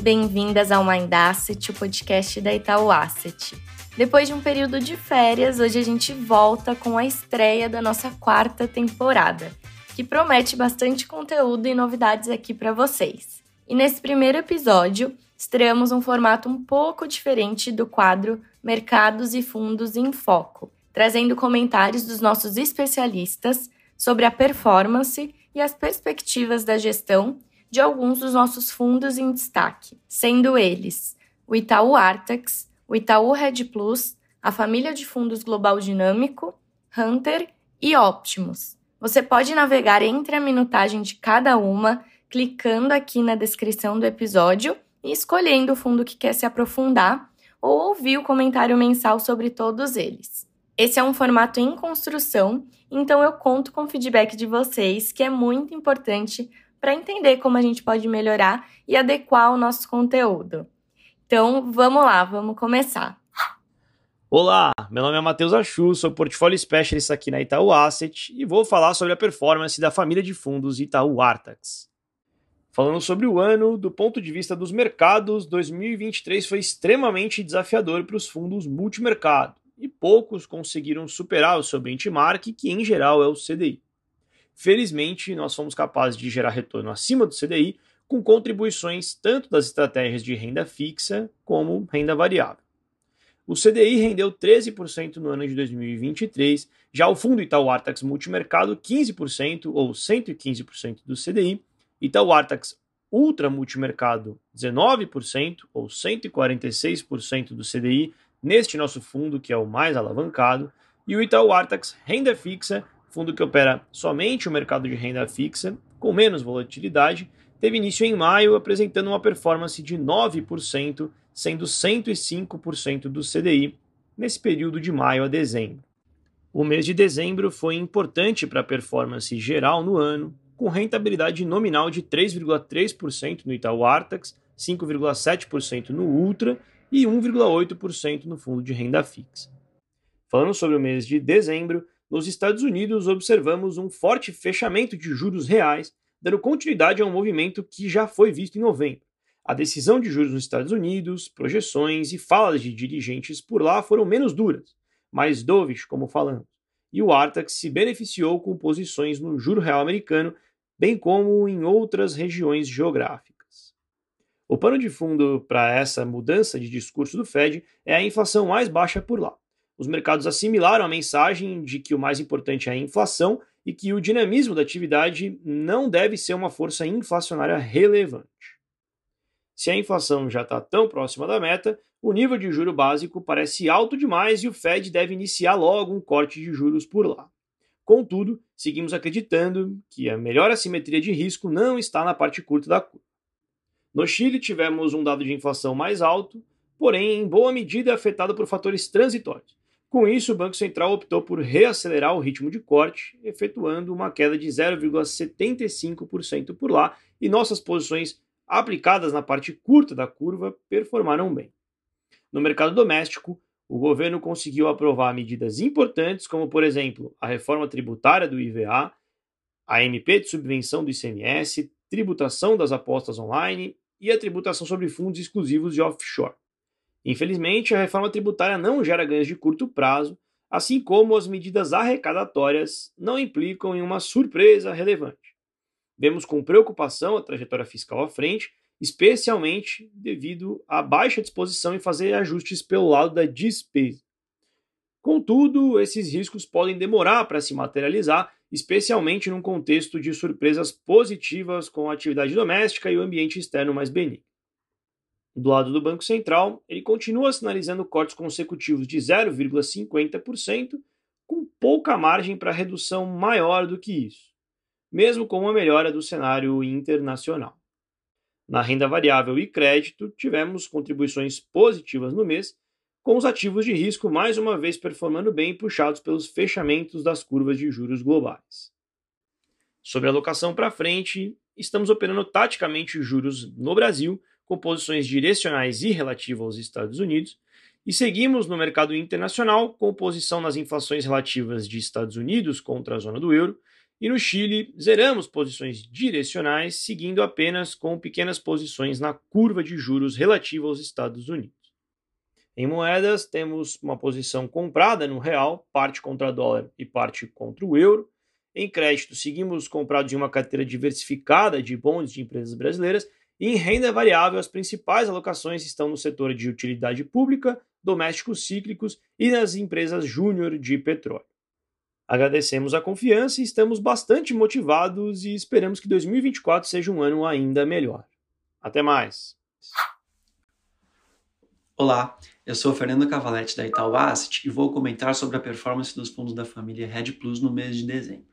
e bem-vindas ao Mind Asset, o podcast da Itaú Asset. Depois de um período de férias, hoje a gente volta com a estreia da nossa quarta temporada, que promete bastante conteúdo e novidades aqui para vocês. E nesse primeiro episódio, estreamos um formato um pouco diferente do quadro Mercados e Fundos em Foco, trazendo comentários dos nossos especialistas sobre a performance e as perspectivas da gestão de alguns dos nossos fundos em destaque, sendo eles o Itaú Artex, o Itaú Red Plus, a família de fundos Global Dinâmico, Hunter e Optimus. Você pode navegar entre a minutagem de cada uma, clicando aqui na descrição do episódio e escolhendo o fundo que quer se aprofundar ou ouvir o comentário mensal sobre todos eles. Esse é um formato em construção, então eu conto com o feedback de vocês, que é muito importante para entender como a gente pode melhorar e adequar o nosso conteúdo. Então, vamos lá, vamos começar. Olá, meu nome é Matheus Achu, sou portfólio specialist aqui na Itaú Asset e vou falar sobre a performance da família de fundos Itaú Artax. Falando sobre o ano, do ponto de vista dos mercados, 2023 foi extremamente desafiador para os fundos multimercado e poucos conseguiram superar o seu benchmark, que em geral é o CDI. Felizmente, nós fomos capazes de gerar retorno acima do CDI com contribuições tanto das estratégias de renda fixa como renda variável. O CDI rendeu 13% no ano de 2023, já o fundo Itaú Artax Multimercado 15% ou 115% do CDI, Itaú Artax Ultra Multimercado 19% ou 146% do CDI neste nosso fundo que é o mais alavancado, e o Itaú Artax Renda Fixa fundo que opera somente o mercado de renda fixa, com menos volatilidade, teve início em maio, apresentando uma performance de 9%, sendo 105% do CDI nesse período de maio a dezembro. O mês de dezembro foi importante para a performance geral no ano, com rentabilidade nominal de 3,3% no Itaú Artax, 5,7% no Ultra e 1,8% no fundo de renda fixa. Falando sobre o mês de dezembro, nos Estados Unidos observamos um forte fechamento de juros reais, dando continuidade a um movimento que já foi visto em novembro. A decisão de juros nos Estados Unidos, projeções e falas de dirigentes por lá foram menos duras, mais dovish, como falamos, e o Artax se beneficiou com posições no juro real americano, bem como em outras regiões geográficas. O pano de fundo para essa mudança de discurso do Fed é a inflação mais baixa por lá os mercados assimilaram a mensagem de que o mais importante é a inflação e que o dinamismo da atividade não deve ser uma força inflacionária relevante. Se a inflação já está tão próxima da meta, o nível de juro básico parece alto demais e o Fed deve iniciar logo um corte de juros por lá. Contudo, seguimos acreditando que a melhor assimetria de risco não está na parte curta da curva. No Chile, tivemos um dado de inflação mais alto, porém em boa medida afetado por fatores transitórios com isso, o Banco Central optou por reacelerar o ritmo de corte, efetuando uma queda de 0,75% por lá, e nossas posições aplicadas na parte curta da curva performaram bem. No mercado doméstico, o governo conseguiu aprovar medidas importantes, como, por exemplo, a reforma tributária do IVA, a MP de subvenção do ICMS, tributação das apostas online e a tributação sobre fundos exclusivos de offshore. Infelizmente, a reforma tributária não gera ganhos de curto prazo, assim como as medidas arrecadatórias não implicam em uma surpresa relevante. Vemos com preocupação a trajetória fiscal à frente, especialmente devido à baixa disposição em fazer ajustes pelo lado da despesa. Contudo, esses riscos podem demorar para se materializar, especialmente num contexto de surpresas positivas com a atividade doméstica e o ambiente externo mais benigno. Do lado do Banco Central, ele continua sinalizando cortes consecutivos de 0,50%, com pouca margem para redução maior do que isso, mesmo com uma melhora do cenário internacional. Na renda variável e crédito, tivemos contribuições positivas no mês, com os ativos de risco mais uma vez performando bem, puxados pelos fechamentos das curvas de juros globais. Sobre a alocação para frente, estamos operando taticamente juros no Brasil com posições direcionais e relativas aos Estados Unidos, e seguimos no mercado internacional com posição nas inflações relativas de Estados Unidos contra a zona do euro E no Chile, zeramos posições direcionais, seguindo apenas com pequenas posições na curva de juros relativa aos Estados Unidos. Em moedas, temos uma posição comprada no real, parte contra dólar e parte contra o euro. Em crédito, seguimos comprados em uma carteira diversificada de bons de empresas brasileiras. Em renda variável, as principais alocações estão no setor de utilidade pública, domésticos cíclicos e nas empresas júnior de petróleo. Agradecemos a confiança e estamos bastante motivados e esperamos que 2024 seja um ano ainda melhor. Até mais! Olá, eu sou Fernando Cavaletti da Itaú Asset e vou comentar sobre a performance dos fundos da família Red Plus no mês de dezembro.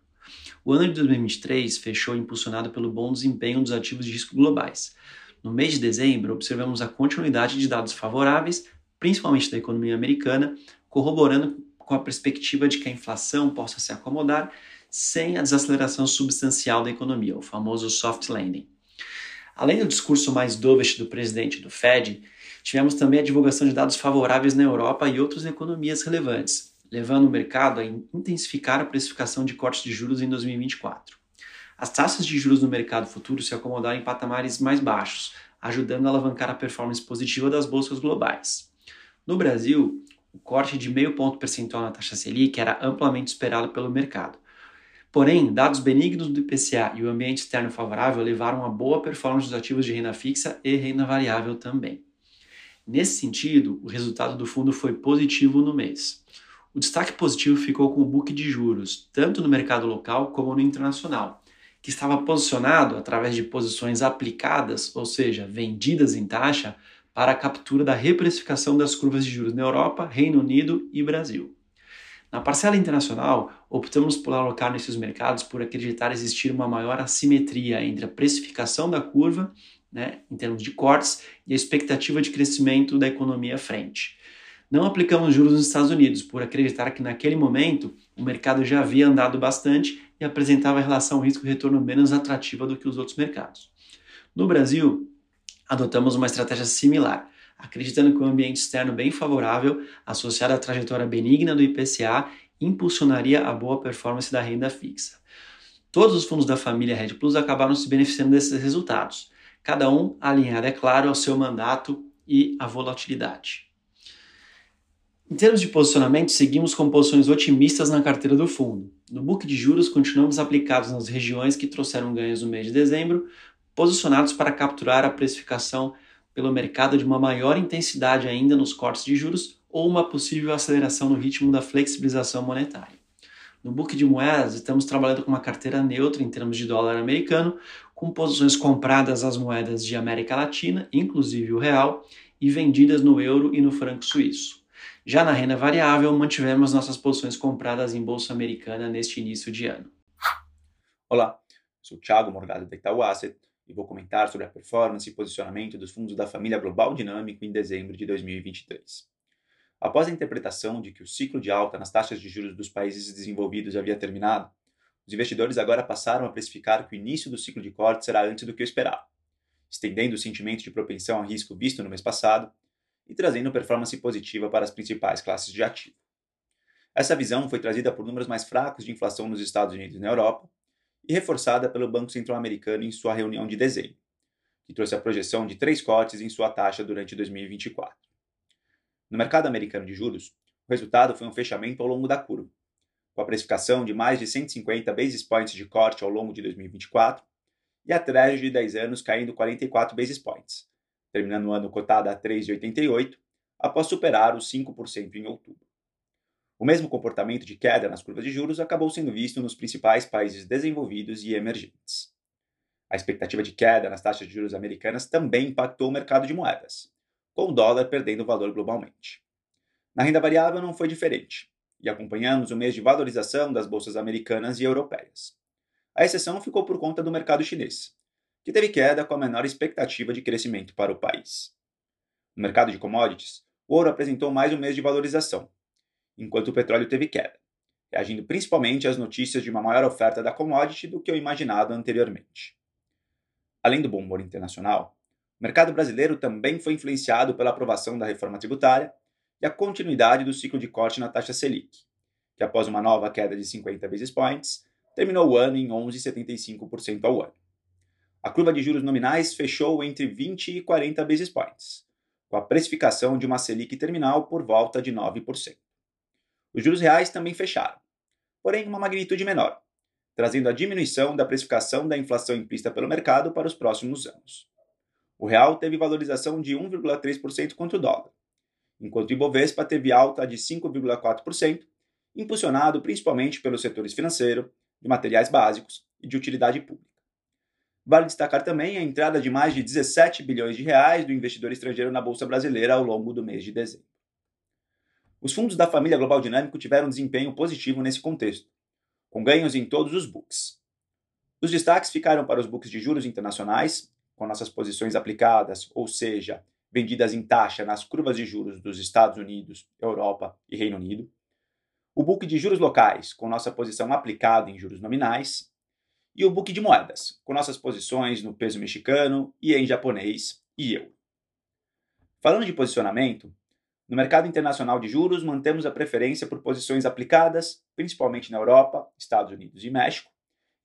O ano de 2023 fechou impulsionado pelo bom desempenho dos ativos de risco globais. No mês de dezembro, observamos a continuidade de dados favoráveis, principalmente da economia americana, corroborando com a perspectiva de que a inflação possa se acomodar sem a desaceleração substancial da economia, o famoso soft landing. Além do discurso mais dovish do presidente do Fed, tivemos também a divulgação de dados favoráveis na Europa e outras economias relevantes, levando o mercado a intensificar a precificação de cortes de juros em 2024. As taxas de juros no mercado futuro se acomodaram em patamares mais baixos, ajudando a alavancar a performance positiva das bolsas globais. No Brasil, o corte de meio ponto percentual na taxa Selic era amplamente esperado pelo mercado. Porém, dados benignos do IPCA e o ambiente externo favorável levaram a boa performance dos ativos de renda fixa e renda variável também. Nesse sentido, o resultado do fundo foi positivo no mês. O destaque positivo ficou com o book de juros, tanto no mercado local como no internacional, que estava posicionado através de posições aplicadas, ou seja, vendidas em taxa, para a captura da reprecificação das curvas de juros na Europa, Reino Unido e Brasil. Na parcela internacional, optamos por alocar nesses mercados por acreditar existir uma maior assimetria entre a precificação da curva, né, em termos de cortes, e a expectativa de crescimento da economia à frente. Não aplicamos juros nos Estados Unidos por acreditar que naquele momento o mercado já havia andado bastante e apresentava a relação risco-retorno menos atrativa do que os outros mercados. No Brasil, adotamos uma estratégia similar, acreditando que um ambiente externo bem favorável, associado à trajetória benigna do IPCA, impulsionaria a boa performance da renda fixa. Todos os fundos da família Red Plus acabaram se beneficiando desses resultados, cada um alinhado, é claro, ao seu mandato e à volatilidade. Em termos de posicionamento, seguimos com posições otimistas na carteira do fundo. No book de juros, continuamos aplicados nas regiões que trouxeram ganhos no mês de dezembro, posicionados para capturar a precificação pelo mercado de uma maior intensidade ainda nos cortes de juros ou uma possível aceleração no ritmo da flexibilização monetária. No book de moedas, estamos trabalhando com uma carteira neutra em termos de dólar americano, com posições compradas às moedas de América Latina, inclusive o real, e vendidas no euro e no franco suíço. Já na renda variável, mantivemos nossas posições compradas em bolsa americana neste início de ano. Olá, sou Thiago Morgado da Itaú Asset e vou comentar sobre a performance e posicionamento dos fundos da família Global Dinâmico em dezembro de 2023. Após a interpretação de que o ciclo de alta nas taxas de juros dos países desenvolvidos havia terminado, os investidores agora passaram a precificar que o início do ciclo de corte será antes do que o esperado, estendendo o sentimento de propensão a risco visto no mês passado e trazendo performance positiva para as principais classes de ativo. Essa visão foi trazida por números mais fracos de inflação nos Estados Unidos e na Europa, e reforçada pelo Banco Central Americano em sua reunião de dezembro, que trouxe a projeção de três cortes em sua taxa durante 2024. No mercado americano de juros, o resultado foi um fechamento ao longo da curva, com a precificação de mais de 150 basis points de corte ao longo de 2024 e a Treasury de 10 anos caindo 44 basis points, terminando o ano cotada a 3,88, após superar os 5% em outubro. O mesmo comportamento de queda nas curvas de juros acabou sendo visto nos principais países desenvolvidos e emergentes. A expectativa de queda nas taxas de juros americanas também impactou o mercado de moedas, com o dólar perdendo valor globalmente. Na renda variável não foi diferente, e acompanhamos o mês de valorização das bolsas americanas e europeias. A exceção ficou por conta do mercado chinês, que teve queda com a menor expectativa de crescimento para o país. No mercado de commodities, o ouro apresentou mais um mês de valorização, enquanto o petróleo teve queda, reagindo principalmente às notícias de uma maior oferta da commodity do que o imaginado anteriormente. Além do bom humor internacional, o mercado brasileiro também foi influenciado pela aprovação da reforma tributária e a continuidade do ciclo de corte na taxa Selic, que após uma nova queda de 50 basis points, terminou o ano em 11,75% ao ano. A curva de juros nominais fechou entre 20 e 40 basis points, com a precificação de uma Selic terminal por volta de 9%. Os juros reais também fecharam, porém em uma magnitude menor, trazendo a diminuição da precificação da inflação implícita pelo mercado para os próximos anos. O real teve valorização de 1,3% contra o dólar, enquanto o Ibovespa teve alta de 5,4%, impulsionado principalmente pelos setores financeiro, de materiais básicos e de utilidade pública. Vale destacar também a entrada de mais de 17 bilhões de reais do investidor estrangeiro na bolsa brasileira ao longo do mês de dezembro. Os fundos da família Global Dinâmico tiveram desempenho positivo nesse contexto, com ganhos em todos os books. Os destaques ficaram para os books de juros internacionais, com nossas posições aplicadas, ou seja, vendidas em taxa nas curvas de juros dos Estados Unidos, Europa e Reino Unido. O book de juros locais, com nossa posição aplicada em juros nominais. E o book de moedas, com nossas posições no peso mexicano e em japonês e euro. Falando de posicionamento, no mercado internacional de juros, mantemos a preferência por posições aplicadas, principalmente na Europa, Estados Unidos e México,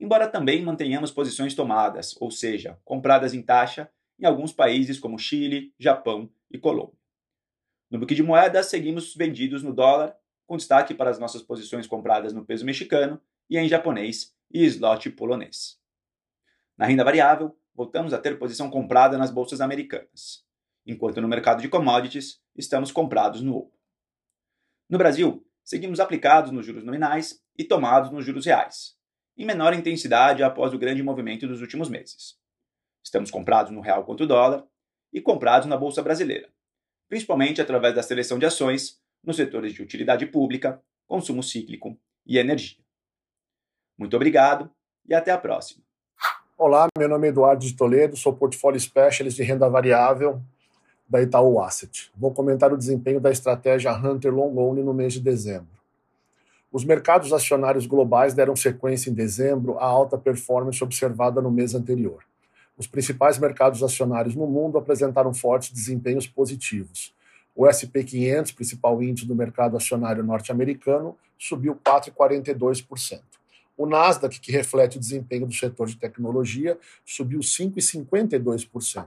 embora também mantenhamos posições tomadas, ou seja, compradas em taxa, em alguns países como Chile, Japão e Colômbia. No book de moedas, seguimos vendidos no dólar, com destaque para as nossas posições compradas no peso mexicano e em japonês e slot polonês. Na renda variável, voltamos a ter posição comprada nas bolsas americanas enquanto no mercado de commodities estamos comprados no ouro. No Brasil, seguimos aplicados nos juros nominais e tomados nos juros reais, em menor intensidade após o grande movimento dos últimos meses. Estamos comprados no real contra o dólar e comprados na bolsa brasileira, principalmente através da seleção de ações nos setores de utilidade pública, consumo cíclico e energia. Muito obrigado e até a próxima. Olá, meu nome é Eduardo de Toledo, sou portfólio specialist de renda variável da Itaú Asset. Vou comentar o desempenho da estratégia Hunter Long Only no mês de dezembro. Os mercados acionários globais deram sequência em dezembro à alta performance observada no mês anterior. Os principais mercados acionários no mundo apresentaram fortes desempenhos positivos. O SP 500, principal índice do mercado acionário norte-americano, subiu 4,42%. O Nasdaq, que reflete o desempenho do setor de tecnologia, subiu 5,52%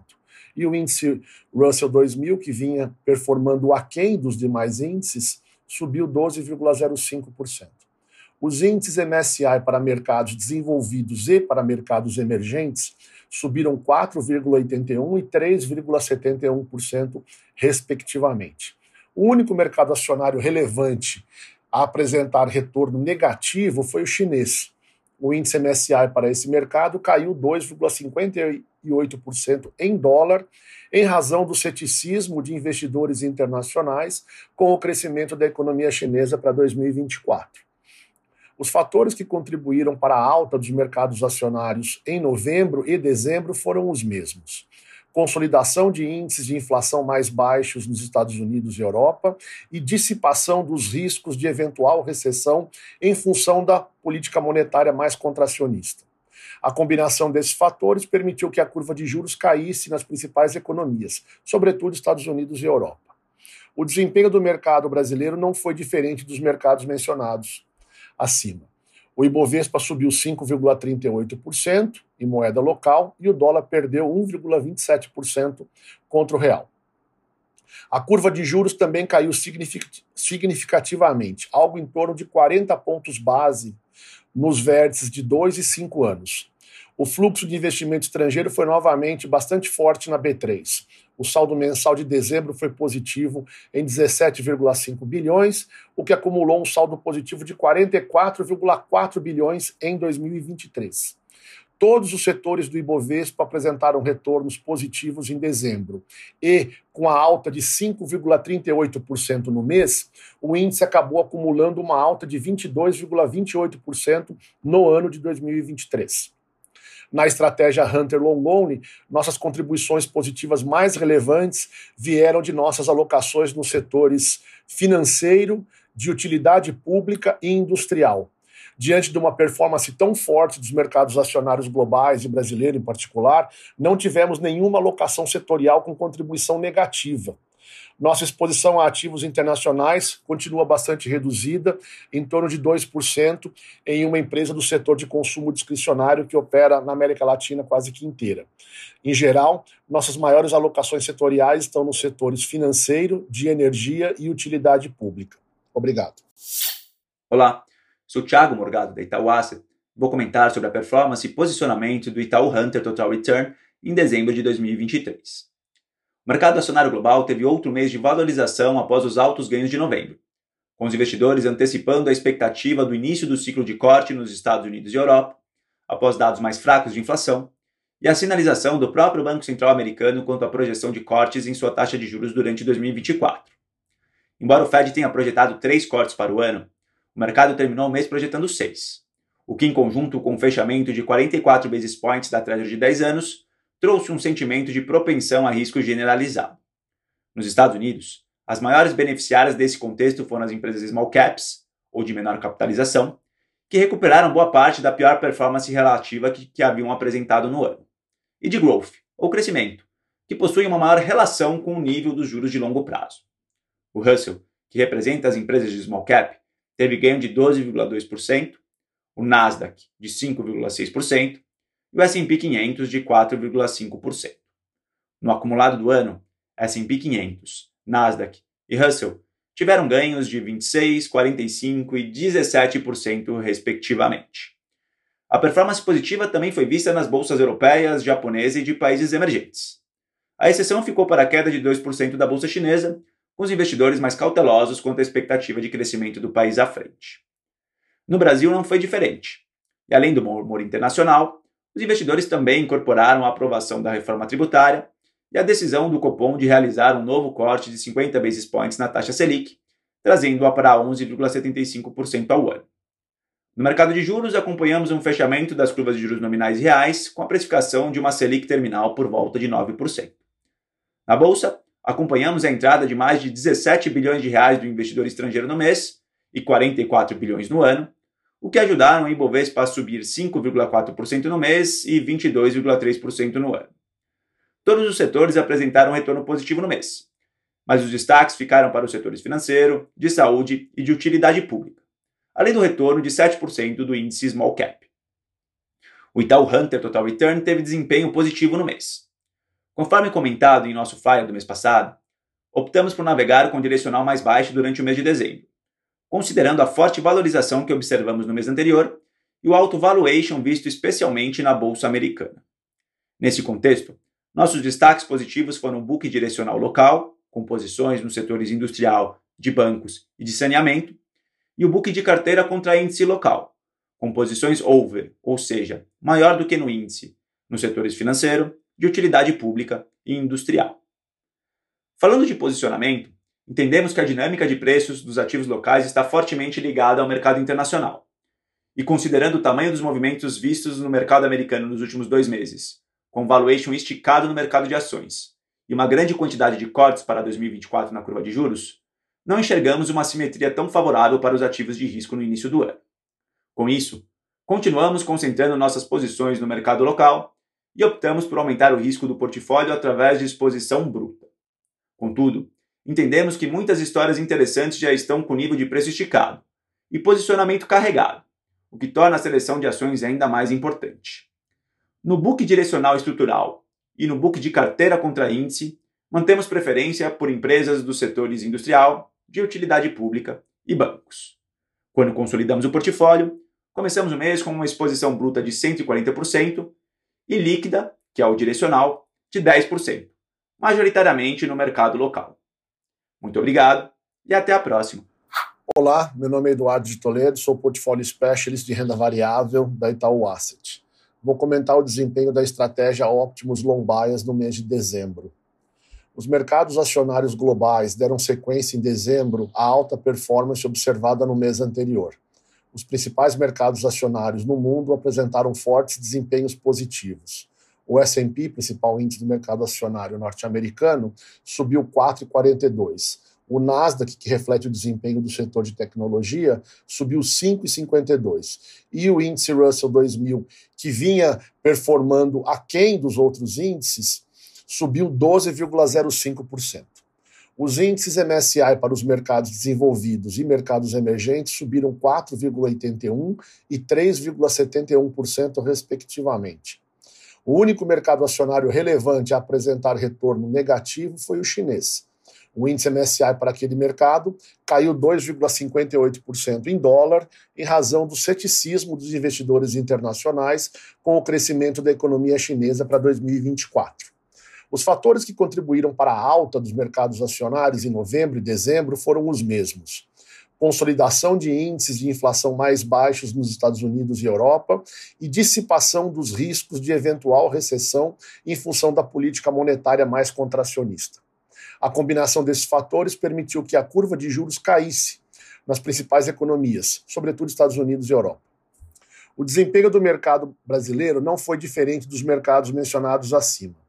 e o índice Russell 2000, que vinha performando aquém dos demais índices, subiu 12,05%. Os índices MSCI para mercados desenvolvidos e para mercados emergentes subiram 4,81% e 3,71%, respectivamente. O único mercado acionário relevante a apresentar retorno negativo foi o chinês. O índice MSCI para esse mercado caiu 2,58%. 1,8% em dólar, em razão do ceticismo de investidores internacionais com o crescimento da economia chinesa para 2024. Os fatores que contribuíram para a alta dos mercados acionários em novembro e dezembro foram os mesmos consolidação de índices de inflação mais baixos nos Estados Unidos e Europa e dissipação dos riscos de eventual recessão em função da política monetária mais contracionista. A combinação desses fatores permitiu que a curva de juros caísse nas principais economias, sobretudo Estados Unidos e Europa. O desempenho do mercado brasileiro não foi diferente dos mercados mencionados acima. O Ibovespa subiu 5,38% em moeda local e o dólar perdeu 1,27% contra o real. A curva de juros também caiu significativamente, algo em torno de 40 pontos base nos vértices de 2 e 5 anos. O fluxo de investimento estrangeiro foi novamente bastante forte na B3. O saldo mensal de dezembro foi positivo em 17,5 bilhões, o que acumulou um saldo positivo de 44,4 bilhões em 2023. Todos os setores do Ibovespa apresentaram retornos positivos em dezembro. E, com a alta de 5,38% no mês, o índice acabou acumulando uma alta de 22,28% no ano de 2023. Na estratégia Hunter Long Only, nossas contribuições positivas mais relevantes vieram de nossas alocações nos setores financeiro, de utilidade pública e industrial. Diante de uma performance tão forte dos mercados acionários globais e brasileiro em particular, não tivemos nenhuma alocação setorial com contribuição negativa. Nossa exposição a ativos internacionais continua bastante reduzida, em torno de 2%, em uma empresa do setor de consumo discricionário que opera na América Latina quase que inteira. Em geral, nossas maiores alocações setoriais estão nos setores financeiro, de energia e utilidade pública. Obrigado. Olá, sou Thiago Morgado da Itaú Asset. Vou comentar sobre a performance e posicionamento do Itaú Hunter Total Return em dezembro de 2023. O mercado acionário global teve outro mês de valorização após os altos ganhos de novembro, com os investidores antecipando a expectativa do início do ciclo de corte nos Estados Unidos e Europa, após dados mais fracos de inflação, e a sinalização do próprio Banco Central americano quanto à projeção de cortes em sua taxa de juros durante 2024. Embora o Fed tenha projetado três cortes para o ano, o mercado terminou o mês projetando seis, o que, em conjunto com o fechamento de 44 basis points da Treasury de 10 anos, trouxe um sentimento de propensão a risco generalizado. Nos Estados Unidos, as maiores beneficiárias desse contexto foram as empresas small caps, ou de menor capitalização, que recuperaram boa parte da pior performance relativa que, que haviam apresentado no ano, e de growth, ou crescimento, que possuem uma maior relação com o nível dos juros de longo prazo. O Russell, que representa as empresas de small cap, teve ganho de 12,2%, o Nasdaq de 5,6% e o S&P 500 de 4,5%. No acumulado do ano, S&P 500, Nasdaq e Russell tiveram ganhos de 26, 45 e 17% respectivamente. A performance positiva também foi vista nas bolsas europeias, japonesa e de países emergentes. A exceção ficou para a queda de 2% da bolsa chinesa, com os investidores mais cautelosos quanto à expectativa de crescimento do país à frente. No Brasil não foi diferente. E além do humor internacional, os investidores também incorporaram a aprovação da reforma tributária e a decisão do Copom de realizar um novo corte de 50 basis points na taxa Selic, trazendo-a para 11,75% ao ano. No mercado de juros, acompanhamos um fechamento das curvas de juros nominais reais com a precificação de uma Selic terminal por volta de 9%. Na bolsa, acompanhamos a entrada de mais de 17 bilhões de reais do investidor estrangeiro no mês e 44 bilhões no ano, o que ajudaram o Ibovespa a subir 5,4% no mês e 22,3% no ano. Todos os setores apresentaram retorno positivo no mês, mas os destaques ficaram para os setores financeiro, de saúde e de utilidade pública, além do retorno de 7% do índice Small Cap. O Itaú Hunter Total Return teve desempenho positivo no mês. Conforme comentado em nosso flyer do mês passado, optamos por navegar com direcional mais baixo durante o mês de dezembro considerando a forte valorização que observamos no mês anterior e o alto valuation visto especialmente na bolsa americana. Nesse contexto, nossos destaques positivos foram o book direcional local, com posições nos setores industrial, de bancos e de saneamento, e o book de carteira contra índice local, com posições over, ou seja, maior do que no índice, nos setores financeiro, de utilidade pública e industrial. Falando de posicionamento, entendemos que a dinâmica de preços dos ativos locais está fortemente ligada ao mercado internacional. E considerando o tamanho dos movimentos vistos no mercado americano nos últimos dois meses, com valuation esticado no mercado de ações e uma grande quantidade de cortes para 2024 na curva de juros, não enxergamos uma simetria tão favorável para os ativos de risco no início do ano. Com isso, continuamos concentrando nossas posições no mercado local e optamos por aumentar o risco do portfólio através de exposição bruta. Contudo, entendemos que muitas histórias interessantes já estão com nível de preço esticado e posicionamento carregado, o que torna a seleção de ações ainda mais importante. No book direcional estrutural e no book de carteira contra índice, mantemos preferência por empresas dos setores industrial, de utilidade pública e bancos. Quando consolidamos o portfólio, começamos o mês com uma exposição bruta de 140% e líquida, que é o direcional, de 10%, majoritariamente no mercado local. Muito obrigado e até a próxima. Olá, meu nome é Eduardo de Toledo, sou portfólio specialist de renda variável da Itaú Asset. Vou comentar o desempenho da estratégia Optimus Long Bias no mês de dezembro. Os mercados acionários globais deram sequência em dezembro à alta performance observada no mês anterior. Os principais mercados acionários no mundo apresentaram fortes desempenhos positivos. O S&P, principal índice do mercado acionário norte-americano, subiu 4,42. O Nasdaq, que reflete o desempenho do setor de tecnologia, subiu 5,52. E o índice Russell 2000, que vinha performando aquém dos outros índices, subiu 12,05%. Os índices MSI para os mercados desenvolvidos e mercados emergentes subiram 4,81% e 3,71%, respectivamente. O único mercado acionário relevante a apresentar retorno negativo foi o chinês. O índice MSI para aquele mercado caiu 2,58% em dólar, em razão do ceticismo dos investidores internacionais com o crescimento da economia chinesa para 2024. Os fatores que contribuíram para a alta dos mercados acionários em novembro e dezembro foram os mesmos consolidação de índices de inflação mais baixos nos Estados Unidos e Europa e dissipação dos riscos de eventual recessão em função da política monetária mais contracionista. A combinação desses fatores permitiu que a curva de juros caísse nas principais economias, sobretudo Estados Unidos e Europa. O desempenho do mercado brasileiro não foi diferente dos mercados mencionados acima.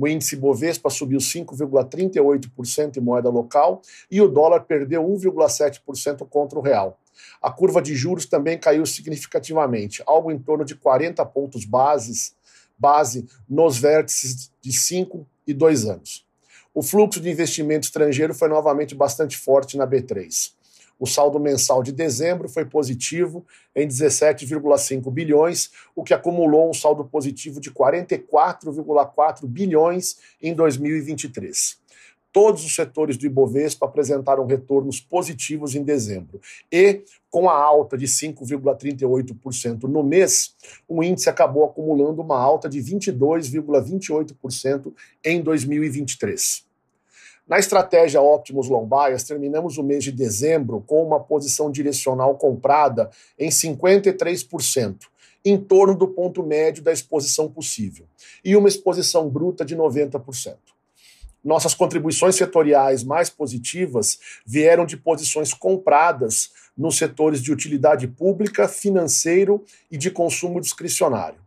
O índice Bovespa subiu 5,38% em moeda local e o dólar perdeu 1,7% contra o real. A curva de juros também caiu significativamente, algo em torno de 40 pontos bases, base nos vértices de 5 e 2 anos. O fluxo de investimento estrangeiro foi novamente bastante forte na B3. O saldo mensal de dezembro foi positivo em 17,5 bilhões, o que acumulou um saldo positivo de 44,4 bilhões em 2023. Todos os setores do Ibovespa apresentaram retornos positivos em dezembro. E, com a alta de 5,38% no mês, o índice acabou acumulando uma alta de 22,28% em 2023. Na estratégia Optimus Lombaias, terminamos o mês de dezembro com uma posição direcional comprada em 53%, em torno do ponto médio da exposição possível, e uma exposição bruta de 90%. Nossas contribuições setoriais mais positivas vieram de posições compradas nos setores de utilidade pública, financeiro e de consumo discricionário.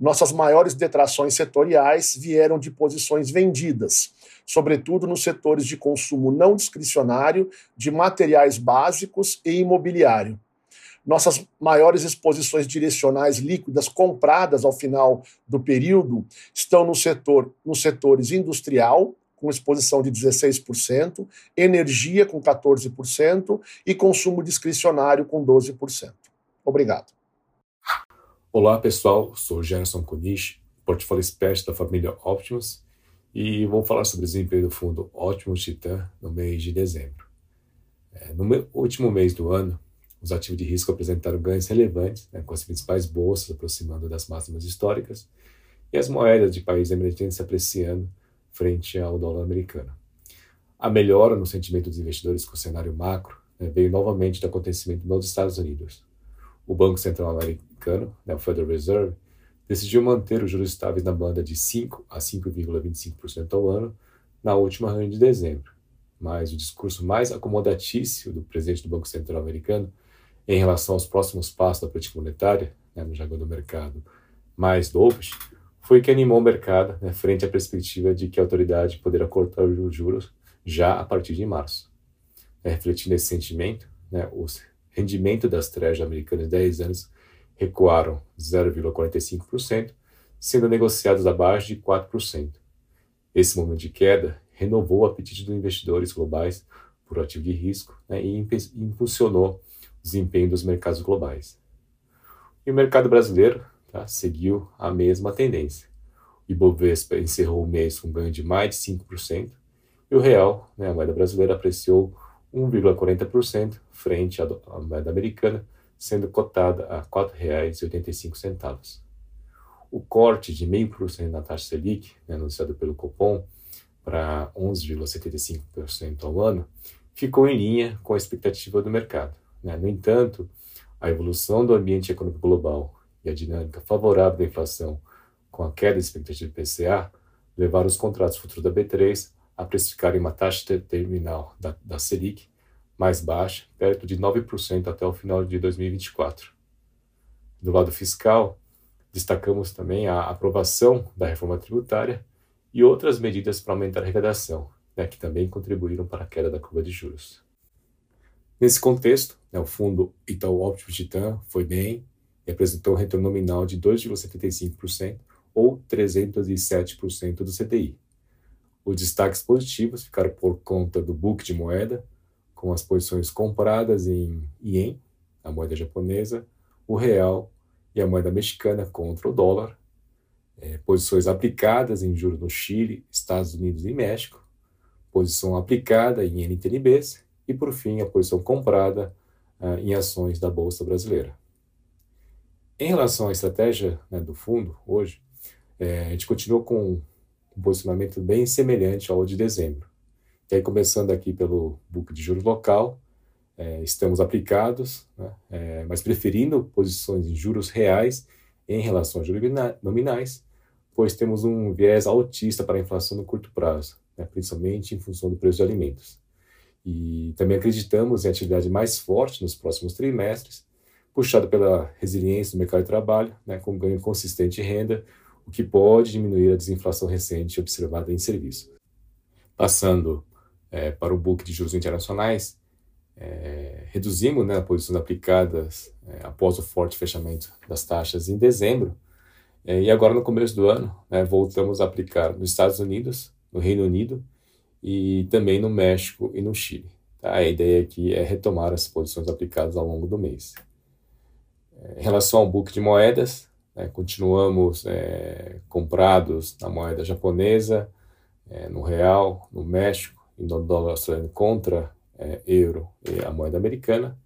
Nossas maiores detrações setoriais vieram de posições vendidas, sobretudo nos setores de consumo não discricionário, de materiais básicos e imobiliário. Nossas maiores exposições direcionais líquidas compradas ao final do período estão no setor, nos setores industrial, com exposição de 16%, energia com 14% e consumo discricionário com 12%. Obrigado. Olá, pessoal. Sou Gerson Kunish, portfólio espécie da família Optimus e vou falar sobre o desempenho do fundo Ótimo Titan no mês de dezembro. É, no último mês do ano, os ativos de risco apresentaram ganhos relevantes, né, com as principais bolsas aproximando das máximas históricas e as moedas de países emergentes se apreciando frente ao dólar americano. A melhora no sentimento dos investidores com o cenário macro né, veio novamente do acontecimento nos Estados Unidos. O Banco Central Americano, né, o Federal Reserve, decidiu manter os juros estáveis na banda de 5 a 5,25% ao ano na última reunião de dezembro. Mas o discurso mais acomodatício do presidente do Banco Central americano em relação aos próximos passos da política monetária, né, no jargão do mercado, mais dovish, foi que animou o mercado né, frente à perspectiva de que a autoridade poderá cortar os juros já a partir de março. É, refletindo esse sentimento, né, o rendimento das trejas americanas de 10 anos recuaram 0,45%, sendo negociados abaixo de 4%. Esse momento de queda renovou o apetite dos investidores globais por ativo de risco né, e impulsionou o desempenho dos mercados globais. E o mercado brasileiro tá, seguiu a mesma tendência. O Ibovespa encerrou o mês com ganho de mais de 5%, e o real, né, a moeda brasileira, apreciou 1,40% frente à moeda americana, sendo cotada a R$ 4,85. O corte de 0,5% na taxa Selic, né, anunciado pelo Copom, para 11,75% ao ano, ficou em linha com a expectativa do mercado. Né? No entanto, a evolução do ambiente econômico global e a dinâmica favorável da inflação, com a queda da expectativa do PCA, levaram os contratos futuros da B3 a precificarem uma taxa terminal da, da Selic mais baixa, perto de 9% até o final de 2024. Do lado fiscal, destacamos também a aprovação da reforma tributária e outras medidas para aumentar a arrecadação, né, que também contribuíram para a queda da curva de juros. Nesse contexto, né, o fundo Itaú Optimus Titan foi bem e apresentou um retorno nominal de 2,75% ou 307% do CDI. Os destaques positivos ficaram por conta do book de moeda, com as posições compradas em ien, a moeda japonesa, o real e a moeda mexicana contra o dólar, é, posições aplicadas em juros no Chile, Estados Unidos e México, posição aplicada em NTNBs e, por fim, a posição comprada ah, em ações da Bolsa Brasileira. Em relação à estratégia né, do fundo, hoje, é, a gente continua com um posicionamento bem semelhante ao de dezembro. E aí, começando aqui pelo book de juros local, é, estamos aplicados, né, é, mas preferindo posições em juros reais em relação a juros nominais, pois temos um viés altista para a inflação no curto prazo, né, principalmente em função do preço de alimentos. E também acreditamos em atividade mais forte nos próximos trimestres, puxado pela resiliência do mercado de trabalho, né, com ganho consistente de renda, o que pode diminuir a desinflação recente observada em serviço. Passando é, para o book de juros internacionais, é, reduzimos né, as posições aplicadas é, após o forte fechamento das taxas em dezembro, é, e agora no começo do ano né, voltamos a aplicar nos Estados Unidos, no Reino Unido e também no México e no Chile. Tá? A ideia aqui é retomar as posições aplicadas ao longo do mês. É, em relação ao book de moedas, né, continuamos é, comprados na moeda japonesa, no real, no México e no dólar australiano contra é, euro e a moeda americana.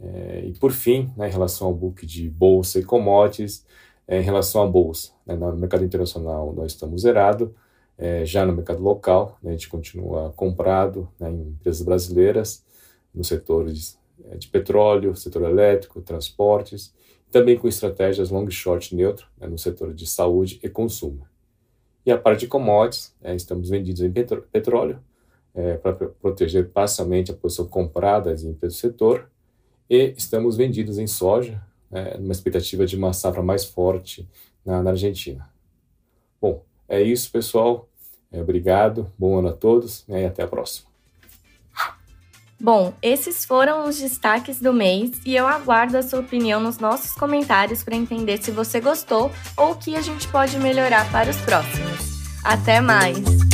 É, e por fim, né, em relação ao book de bolsa e commodities, é, em relação à bolsa, né, no mercado internacional nós estamos zerados, já no mercado local né, a gente continua comprado né, em empresas brasileiras, nos setores de, de petróleo, setor elétrico, transportes, também com estratégias long short neutro né, no setor de saúde e consumo. E a parte de commodities, é, estamos vendidos em petróleo, é, para proteger parcialmente a posição comprada em empresas do setor, e estamos vendidos em soja, é, numa expectativa de uma safra mais forte na, na Argentina. Bom, é isso, pessoal. É, obrigado, bom ano a todos né, e até a próxima. Bom, esses foram os destaques do mês e eu aguardo a sua opinião nos nossos comentários para entender se você gostou ou o que a gente pode melhorar para os próximos. Até mais!